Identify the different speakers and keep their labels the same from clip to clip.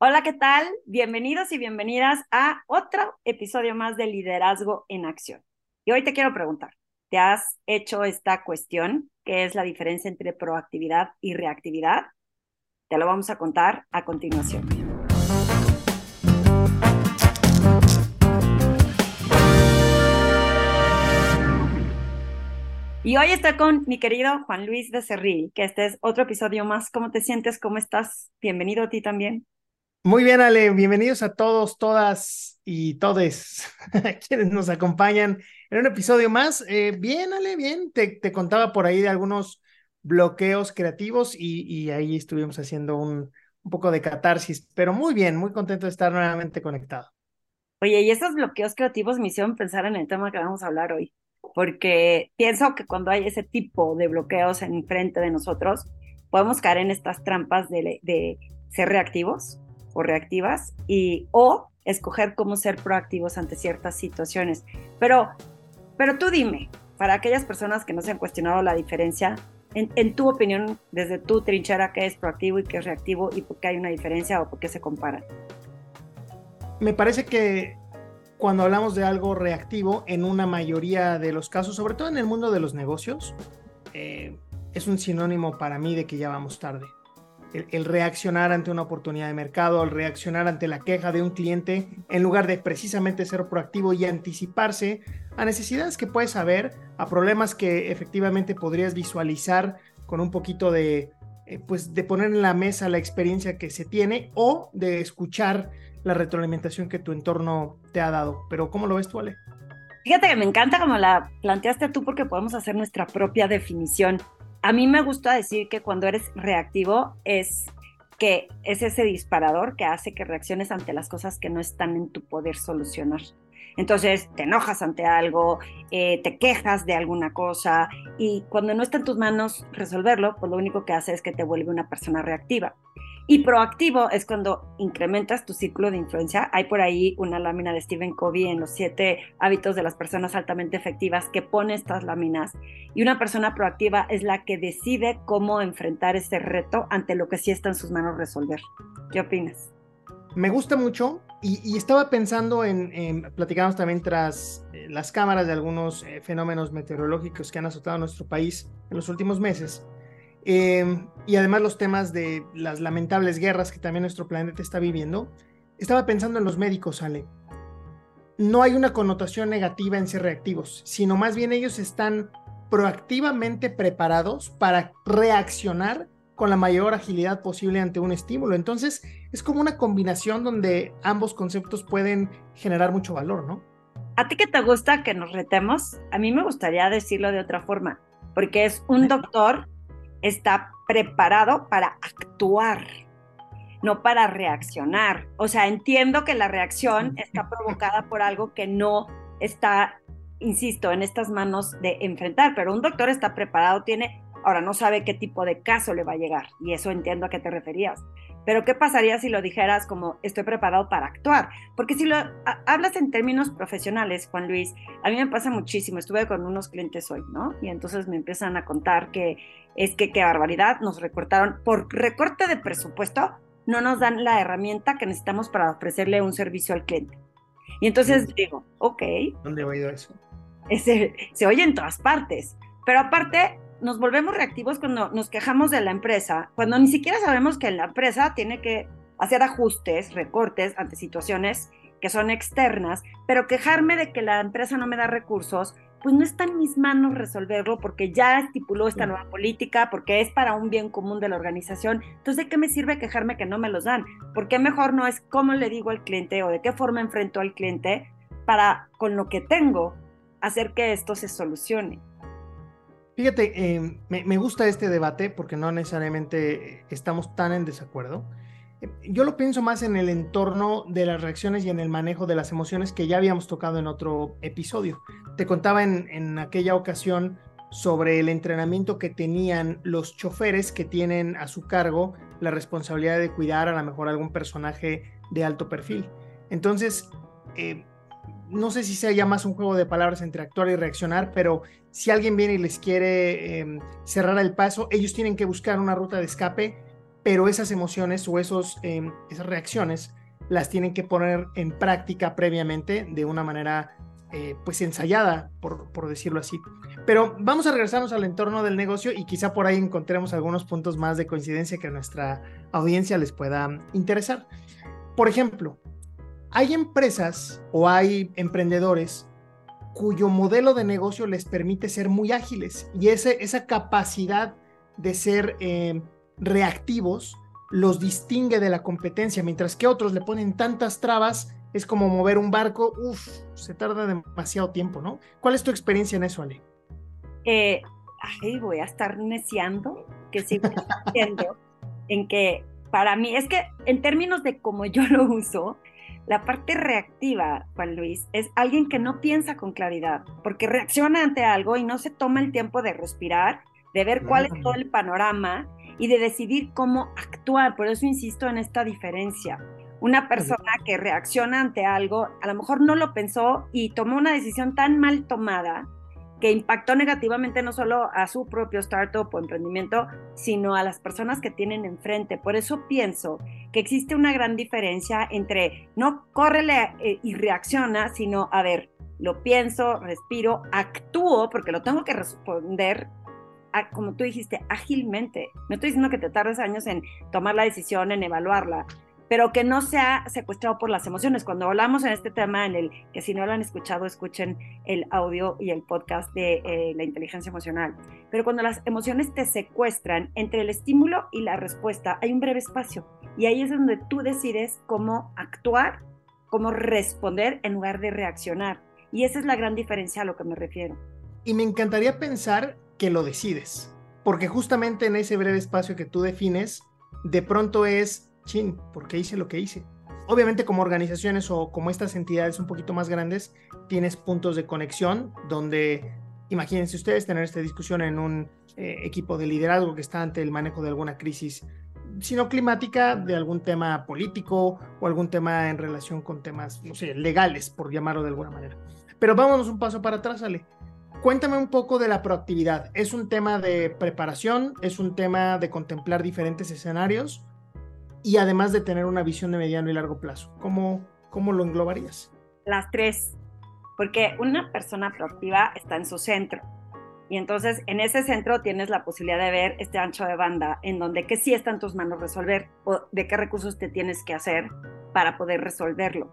Speaker 1: Hola, ¿qué tal? Bienvenidos y bienvenidas a otro episodio más de Liderazgo en Acción. Y hoy te quiero preguntar, ¿te has hecho esta cuestión? ¿Qué es la diferencia entre proactividad y reactividad? Te lo vamos a contar a continuación. Y hoy estoy con mi querido Juan Luis Becerril, que este es otro episodio más. ¿Cómo te sientes? ¿Cómo estás? Bienvenido a ti también.
Speaker 2: Muy bien, Ale, bienvenidos a todos, todas y todes quienes nos acompañan en un episodio más. Eh, bien, Ale, bien, te, contaba por ahí de algunos bloqueos creativos y, ahí estuvimos haciendo un, un, poco de catarsis, pero muy bien, muy contento de estar nuevamente conectado.
Speaker 1: Oye, y esos bloqueos creativos me hicieron pensar en el tema que vamos a hablar hoy, porque pienso que cuando hay ese tipo de bloqueos en frente de nosotros, podemos caer en estas trampas de, de ser reactivos o reactivas y o escoger cómo ser proactivos ante ciertas situaciones. Pero, pero tú dime, para aquellas personas que no se han cuestionado la diferencia, en, tu opinión, desde tu trinchera, qué es proactivo y qué es reactivo y por qué hay una diferencia o por qué se comparan.
Speaker 2: Me parece que cuando hablamos de algo reactivo, en una mayoría de los casos, sobre todo en el mundo de los negocios, eh, es un sinónimo para mí de que ya vamos tarde el, reaccionar ante una oportunidad de mercado, el reaccionar ante la queja de un cliente, en lugar de precisamente ser proactivo y anticiparse a necesidades que puedes saber, a problemas que efectivamente podrías visualizar con un poquito de, eh, pues, de poner en la mesa la experiencia que se tiene o de escuchar la retroalimentación que tu entorno te ha dado. Pero ¿cómo lo ves tú, Ale?
Speaker 1: Fíjate que me encanta como la planteaste tú porque podemos hacer nuestra propia definición a mí me gusta decir que cuando eres reactivo es que es ese disparador que hace que reacciones ante las cosas que no están en tu poder solucionar. Entonces te enojas ante algo, eh, te quejas de alguna cosa y cuando no está en tus manos resolverlo, pues lo único que hace es que te vuelve una persona reactiva. Y proactivo es cuando incrementas tu ciclo de influencia. Hay por ahí una lámina de Stephen Covey en los siete hábitos de las personas altamente efectivas que pone estas láminas. Y una persona proactiva es la que decide cómo enfrentar ese reto ante lo que sí está en sus manos resolver. ¿Qué opinas?
Speaker 2: Me gusta mucho y, estaba pensando en, en, platicamos también tras eh, las cámaras de algunos eh, fenómenos meteorológicos que han azotado nuestro país en los últimos meses. Em, y además los temas de las lamentables guerras que también nuestro planeta está viviendo, estaba pensando en los médicos, Ale. No hay una connotación negativa en ser reactivos, sino más bien ellos están proactivamente preparados para reaccionar con la mayor agilidad posible ante un estímulo. Entonces, es como una combinación donde ambos conceptos pueden generar mucho valor, ¿no?
Speaker 1: ¿A ti que te gusta que nos retemos? A mí me gustaría decirlo de otra forma, porque es un doctor está preparado para actuar, no para reaccionar. O sea, entiendo que la reacción está provocada por algo que no está, insisto, en estas manos de enfrentar, pero un doctor está preparado, tiene, ahora no sabe qué tipo de caso le va a llegar, y eso entiendo a qué te referías. Pero ¿qué pasaría si lo dijeras como estoy preparado para actuar? Porque si lo hablas en términos profesionales, Juan Luis, a mí me pasa muchísimo. Estuve con unos clientes hoy, ¿no? Y entonces me empiezan a contar que es que qué barbaridad, nos recortaron por recorte de presupuesto, no nos dan la herramienta que necesitamos para ofrecerle un servicio al cliente. Y entonces digo, ok.
Speaker 2: ¿Dónde ha oído eso?
Speaker 1: Ese, se oye en todas partes. Pero aparte, nos volvemos reactivos cuando nos quejamos de la empresa, cuando ni siquiera sabemos que la empresa tiene que hacer ajustes, recortes ante situaciones que son externas, pero quejarme de que la empresa no me da recursos, pues no está en mis manos resolverlo porque ya estipuló esta nueva política, porque es para un bien común de la organización. Entonces, ¿de qué me sirve quejarme que no me los dan? ¿Por qué mejor no es cómo le digo al cliente o de qué forma enfrento al cliente para, con lo que tengo, hacer que esto se solucione?
Speaker 2: Fíjate, em, me, gusta este debate porque no necesariamente estamos tan en desacuerdo. Em, yo lo pienso más en el entorno de las reacciones y en el manejo de las emociones que ya habíamos tocado en otro episodio. Te contaba en, aquella ocasión sobre el entrenamiento que tenían los choferes que tienen a su cargo la responsabilidad de cuidar a lo mejor algún personaje de alto perfil. Entonces, eh, no sé si sea ya más un juego de palabras entre actuar y reaccionar, pero si alguien viene y les quiere em, cerrar el paso, ellos tienen que buscar una ruta de escape, pero esas emociones o esos, em, esas reacciones las tienen que poner en práctica previamente de una manera eh, pues ensayada, por, por, decirlo así. Pero vamos a regresarnos al entorno del negocio y quizá por ahí encontremos algunos puntos más de coincidencia que a nuestra audiencia les pueda interesar. Por ejemplo, hay empresas o hay emprendedores cuyo modelo de negocio les permite ser muy ágiles y ese, esa capacidad de ser eh, reactivos los distingue de la competencia, mientras que otros le ponen tantas trabas, es como mover un barco, uff, se tarda demasiado tiempo, ¿no? ¿Cuál es tu experiencia en eso, Ale?
Speaker 1: Eh, ay, voy a estar neciando, que sigo diciendo, en que para mí, es que en términos de cómo yo lo uso, la parte reactiva, Juan Luis, es alguien que no piensa con claridad, porque reacciona ante algo y no se toma el tiempo de respirar, de ver cuál es todo el panorama y de decidir cómo actuar. Por eso insisto en esta diferencia. Una persona que reacciona ante algo, a lo mejor no lo pensó y tomó una decisión tan mal tomada que impactó negativamente no solo a su propio startup o emprendimiento, sino a las personas que tienen enfrente. Por eso pienso que existe una gran diferencia entre no córrele eh, y reacciona, sino, a ver, lo pienso, respiro, actúo, porque lo tengo que responder como tú dijiste, ágilmente. No estoy diciendo que te tardes años en tomar la decisión, en evaluarla, pero que no sea secuestrado por las emociones. Cuando hablamos en este tema, en el que si no lo han escuchado, escuchen el audio y el podcast de eh, la inteligencia emocional. Pero cuando las emociones te secuestran entre el estímulo y la respuesta, hay un breve espacio. Y ahí es donde tú decides cómo actuar, cómo responder en lugar de reaccionar. Y esa es la gran diferencia a lo que me refiero.
Speaker 2: Y me encantaría pensar que lo decides. Porque justamente en ese breve espacio que tú defines, de pronto es, chin, ¿por qué hice lo que hice? Obviamente como organizaciones o como estas entidades un poquito más grandes, tienes puntos de conexión donde, imagínense ustedes tener esta discusión en un eh, equipo de liderazgo que está ante el manejo de alguna crisis, sino climática, de algún tema político o algún tema en relación con temas, no sé, legales, por llamarlo de alguna manera. Pero vámonos un paso para atrás, Ale. Cuéntame un poco de la proactividad. ¿Es un tema de preparación? ¿Es un tema de contemplar diferentes escenarios? Y además de tener una visión de mediano y largo plazo. ¿Cómo, cómo lo englobarías?
Speaker 1: Las tres. Porque una persona proactiva está en su centro. Y entonces en ese centro tienes la posibilidad de ver este ancho de banda en donde que sí está en tus manos resolver o de qué recursos te tienes que hacer para poder resolverlo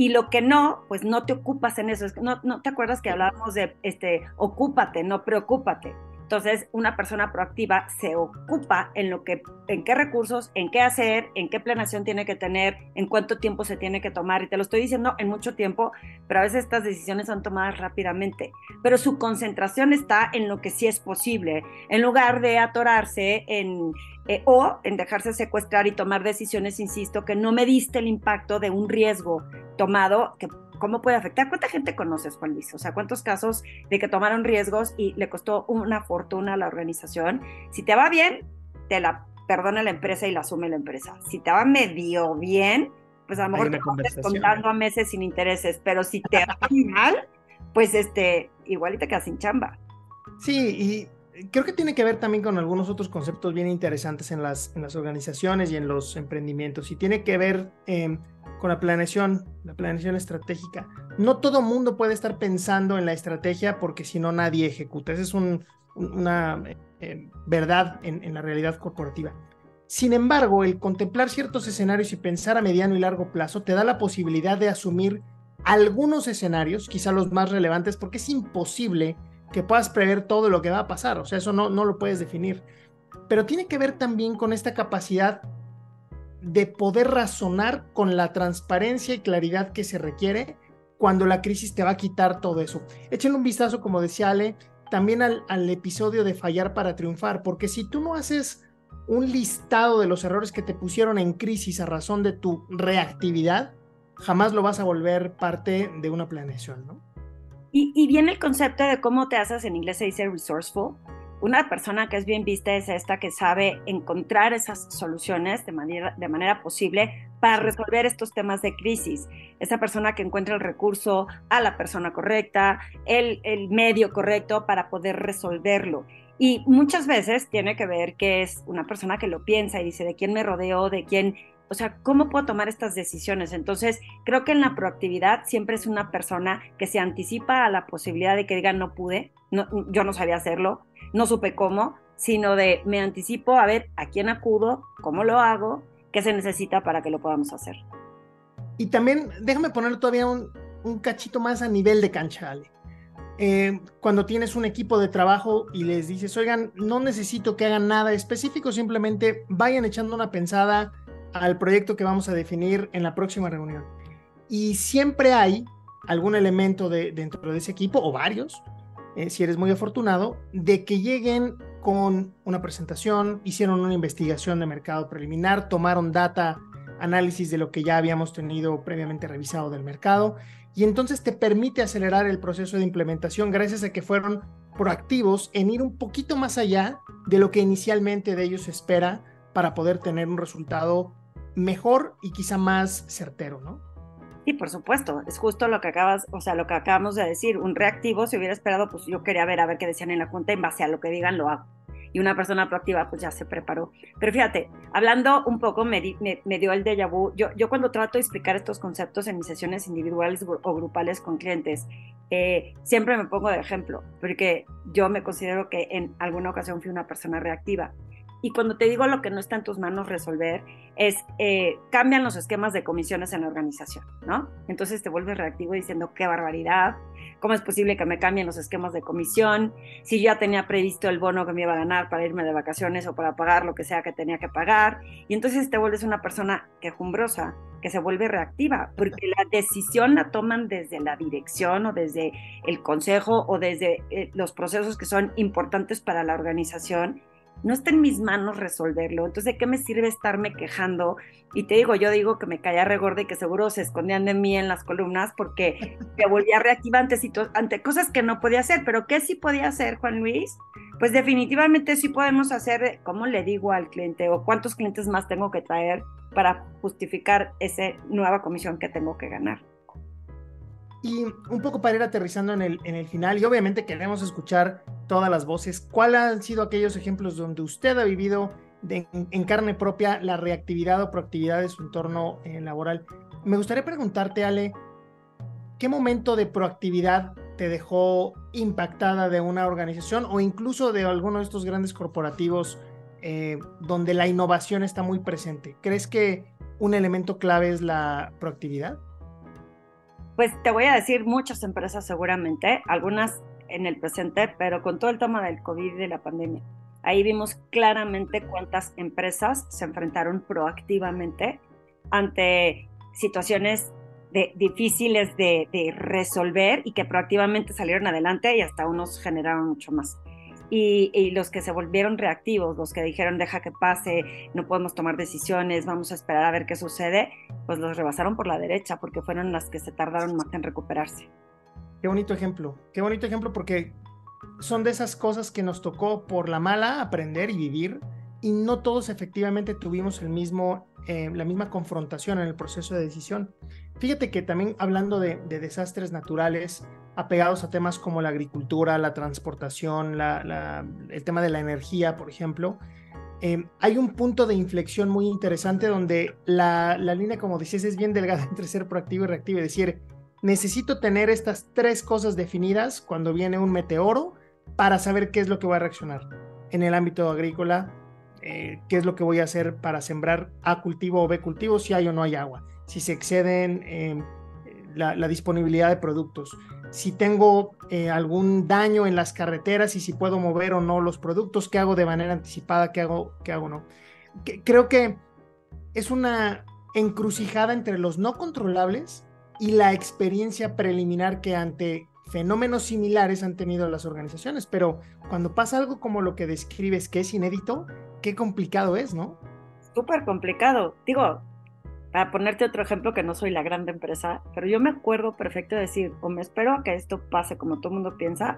Speaker 1: y lo que no, pues no te ocupas en eso. No, no te acuerdas que hablábamos de, este, ocúpate, no preocúpate. Entonces, una persona proactiva se ocupa en lo que, en qué recursos, en qué hacer, en qué planeación tiene que tener, en cuánto tiempo se tiene que tomar. Y te lo estoy diciendo en mucho tiempo, pero a veces estas decisiones son tomadas rápidamente. Pero su concentración está en lo que sí es posible, en lugar de atorarse en, eh, o en dejarse secuestrar y tomar decisiones, insisto, que no mediste el impacto de un riesgo tomado que ¿Cómo puede afectar? ¿Cuánta gente conoces, Juan Luis? O sea, ¿cuántos casos de que tomaron riesgos y le costó una fortuna a la organización? Si te va bien, te la perdona la empresa y la asume la empresa. Si te va medio bien, pues a lo mejor te estás contando a meses sin intereses, pero si te va mal, pues este, igual y te quedas sin chamba.
Speaker 2: Sí, y creo que tiene que ver también con algunos otros conceptos bien interesantes en las, en las organizaciones y en los emprendimientos. Y tiene que ver eh, con la planeación, la planeación estratégica. No todo mundo puede estar pensando en la estrategia porque si no nadie ejecuta. Esa es una eh, verdad en, en la realidad corporativa. Sin embargo, el contemplar ciertos escenarios y pensar a mediano y largo plazo te da la posibilidad de asumir algunos escenarios, quizá los más relevantes, porque es imposible que puedas prever todo lo que va a pasar. O sea, eso no, no lo puedes definir. Pero tiene que ver también con esta capacidad de poder razonar con la transparencia y claridad que se requiere cuando la crisis te va a quitar todo eso. Échenle un vistazo, como decía Ale, también al, episodio de fallar para triunfar, porque si tú no haces un listado de los errores que te pusieron en crisis a razón de tu reactividad, jamás lo vas a volver parte de una planeación, ¿no?
Speaker 1: Y, y viene el concepto de cómo te haces, en inglés se dice resourceful, una persona que es bien vista es esta que sabe encontrar esas soluciones de manera, de manera posible para resolver estos temas de crisis. Esa persona que encuentra el recurso a la persona correcta, el, el medio correcto para poder resolverlo. Y muchas veces tiene que ver que es una persona que lo piensa y dice, ¿de quién me rodeo? ¿De quién? O sea, ¿cómo puedo tomar estas decisiones? Entonces, creo que en la proactividad siempre es una persona que se anticipa a la posibilidad de que diga, no pude, no, yo no sabía hacerlo, no supe cómo, sino de me anticipo a ver a quién acudo, cómo lo hago, qué se necesita para que lo podamos hacer.
Speaker 2: Y también, déjame poner todavía un, un cachito más a nivel de cancha, Ale. Eh, cuando tienes un equipo de trabajo y les dices, oigan, no necesito que hagan nada específico, simplemente vayan echando una pensada al proyecto que vamos a definir en la próxima reunión. Y siempre hay algún elemento de, dentro de ese equipo, o varios, eh, si eres muy afortunado, de que lleguen con una presentación, hicieron una investigación de mercado preliminar, tomaron data, análisis de lo que ya habíamos tenido previamente revisado del mercado y entonces te permite acelerar el proceso de implementación gracias a que fueron proactivos en ir un poquito más allá de lo que inicialmente de ellos se espera para poder tener un resultado mejor y quizá más certero, ¿no?
Speaker 1: Sí, por supuesto, es justo lo que acabas, o sea, lo que acabamos de decir, un reactivo, si hubiera esperado, pues yo quería ver a ver qué decían en la junta, en base a lo que digan lo hago y una persona proactiva pues ya se preparó. Pero fíjate, hablando un poco me, me, dio el déjà vu. Yo, yo cuando trato de explicar estos conceptos en mis sesiones individuales o grupales con clientes, eh, siempre me pongo de ejemplo, porque yo me considero que en alguna ocasión fui una persona reactiva. Y cuando te digo lo que no está en tus manos resolver, es eh, cambian los esquemas de comisiones en la organización, ¿no? Entonces te vuelves reactivo diciendo qué barbaridad, ¿cómo es posible que me cambien los esquemas de comisión? Si ya tenía previsto el bono que me iba a ganar para irme de vacaciones o para pagar lo que sea que tenía que pagar. Y entonces te vuelves una persona quejumbrosa, que se vuelve reactiva, porque la decisión la toman desde la dirección o desde el consejo o desde eh, los procesos que son importantes para la organización no está en mis manos resolverlo. Entonces, ¿de qué me sirve estarme quejando? Y te digo, yo digo que me caía regorde y que seguro se escondían de mí en las columnas porque me volvía reactiva ante, ante cosas que no podía hacer. Pero ¿qué sí podía hacer, Juan Luis? Pues definitivamente sí podemos hacer, ¿cómo le digo al cliente? ¿O cuántos clientes más tengo que traer para justificar esa nueva comisión que tengo que ganar?
Speaker 2: Y un poco para ir aterrizando en el, final, y obviamente queremos escuchar todas las voces, ¿cuáles han sido aquellos ejemplos donde usted ha vivido en, carne propia la reactividad o proactividad de su entorno eh, laboral? Me gustaría preguntarte, Ale, ¿qué momento de proactividad te dejó impactada de una organización o incluso de alguno de estos grandes corporativos eh, donde la innovación está muy presente? ¿Crees que un elemento clave es la proactividad?
Speaker 1: Pues te voy a decir muchas empresas seguramente, algunas en el presente, pero con todo el tema del COVID y de la pandemia. Ahí vimos claramente cuántas empresas se enfrentaron proactivamente ante situaciones de, difíciles de, de, resolver y que proactivamente salieron adelante y hasta unos generaron mucho más y, los que se volvieron reactivos, los que dijeron deja que pase, no podemos tomar decisiones, vamos a esperar a ver qué sucede, pues los rebasaron por la derecha porque fueron las que se tardaron más en recuperarse.
Speaker 2: Qué bonito ejemplo, qué bonito ejemplo porque son de esas cosas que nos tocó por la mala aprender y vivir y no todos efectivamente tuvimos el mismo, eh, la misma confrontación en el proceso de decisión. Fíjate que también hablando de, desastres naturales apegados a temas como la agricultura, la transportación, el tema de la energía, por ejemplo, eh, hay un punto de inflexión muy interesante donde la, la línea, como decías, es bien delgada entre ser proactivo y reactivo. Es decir, necesito tener estas tres cosas definidas cuando viene un meteoro para saber qué es lo que voy a reaccionar. En el ámbito agrícola, eh, qué es lo que voy a hacer para sembrar A cultivo o B cultivo, si hay o no hay agua, si se exceden em, la, disponibilidad de productos, si tengo eh, algún daño en las carreteras y si puedo mover o no los productos, qué hago de manera anticipada, qué hago, qué hago no. creo que es una encrucijada entre los no controlables y la experiencia preliminar que ante fenómenos similares han tenido las organizaciones, pero cuando pasa algo como lo que describes que es inédito, qué complicado es, ¿no?
Speaker 1: Súper complicado. Digo, para ponerte otro ejemplo que no soy la grande empresa, pero yo me acuerdo perfecto de decir, o me espero que esto pase como todo el mundo piensa,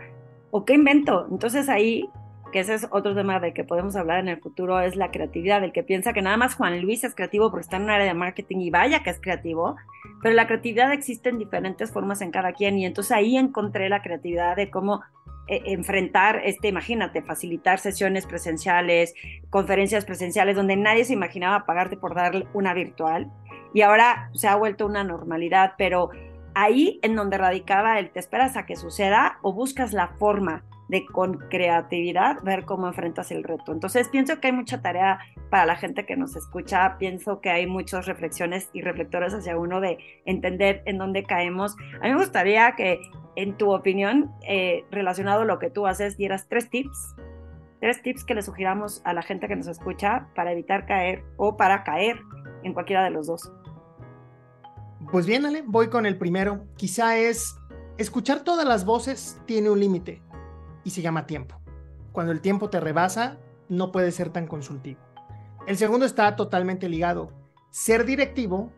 Speaker 1: o qué invento. Entonces ahí que ese es otro tema de que podemos hablar en el futuro, es la creatividad. El que piensa que nada más Juan Luis es creativo porque está en un área de marketing y vaya que es creativo, pero la creatividad existe en diferentes formas en cada quien y entonces ahí encontré la creatividad de cómo eh, enfrentar, este, imagínate, facilitar sesiones presenciales, conferencias presenciales donde nadie se imaginaba pagarte por dar una virtual y ahora se ha vuelto una normalidad, pero ahí en donde radicaba el te esperas a que suceda o buscas la forma de con creatividad ver cómo enfrentas el reto. Entonces pienso que hay mucha tarea para la gente que nos escucha, pienso que hay muchas reflexiones y reflectores hacia uno de entender en dónde caemos. A mí me gustaría que en tu opinión, eh, relacionado a lo que tú haces, dieras tres tips, tres tips que le sugiramos a la gente que nos escucha para evitar caer o para caer en cualquiera de los dos.
Speaker 2: Pues bien, Ale, voy con el primero. Quizá es escuchar todas las voces tiene un límite y se llama tiempo. Cuando el tiempo te rebasa, no puede ser tan consultivo. El segundo está totalmente ligado. Ser directivo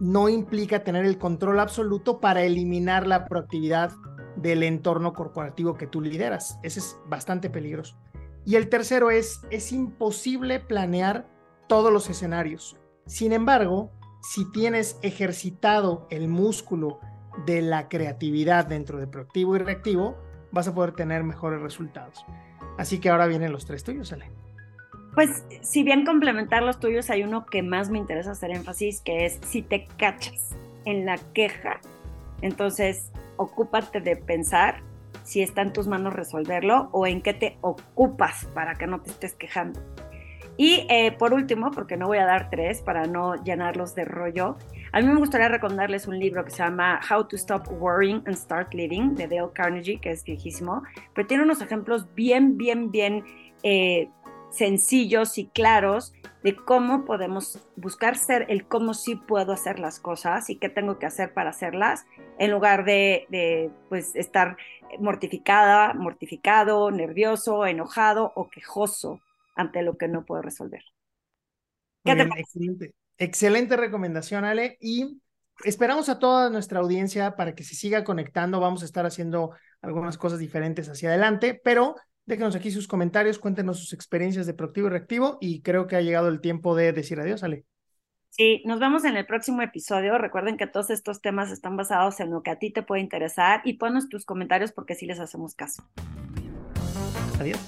Speaker 2: no implica tener el control absoluto para eliminar la proactividad del entorno corporativo que tú lideras. Ese es bastante peligroso. Y el tercero es, es imposible planear todos los escenarios. Sin embargo, si tienes ejercitado el músculo de la creatividad dentro de proactivo y reactivo, vas a poder tener mejores resultados. Así que ahora vienen los tres tuyos, Ale.
Speaker 1: Pues si bien complementar los tuyos, hay uno que más me interesa hacer énfasis, que es si te cachas en la queja, entonces ocúpate de pensar si está en tus manos resolverlo o en qué te ocupas para que no te estés quejando. Y eh, por último, porque no voy a dar tres para no llenarlos de rollo, a mí me gustaría recomendarles un libro que se llama How to Stop Worrying and Start Living de Dale Carnegie, que es viejísimo, pero tiene unos ejemplos bien, bien, bien eh, sencillos y claros de cómo podemos buscar ser el cómo sí puedo hacer las cosas y qué tengo que hacer para hacerlas, en lugar de, de pues, estar mortificada, mortificado, nervioso, enojado o quejoso ante lo que no puedo resolver.
Speaker 2: excelente. excelente recomendación, Ale. Y esperamos a toda nuestra audiencia para que se siga conectando. Vamos a estar haciendo algunas cosas diferentes hacia adelante, pero déjenos aquí sus comentarios, cuéntenos sus experiencias de proactivo y reactivo y creo que ha llegado el tiempo de decir adiós, Ale.
Speaker 1: Sí, nos vemos en el próximo episodio. Recuerden que todos estos temas están basados en lo que a ti te puede interesar y ponos tus comentarios porque sí les hacemos caso.
Speaker 2: Adiós.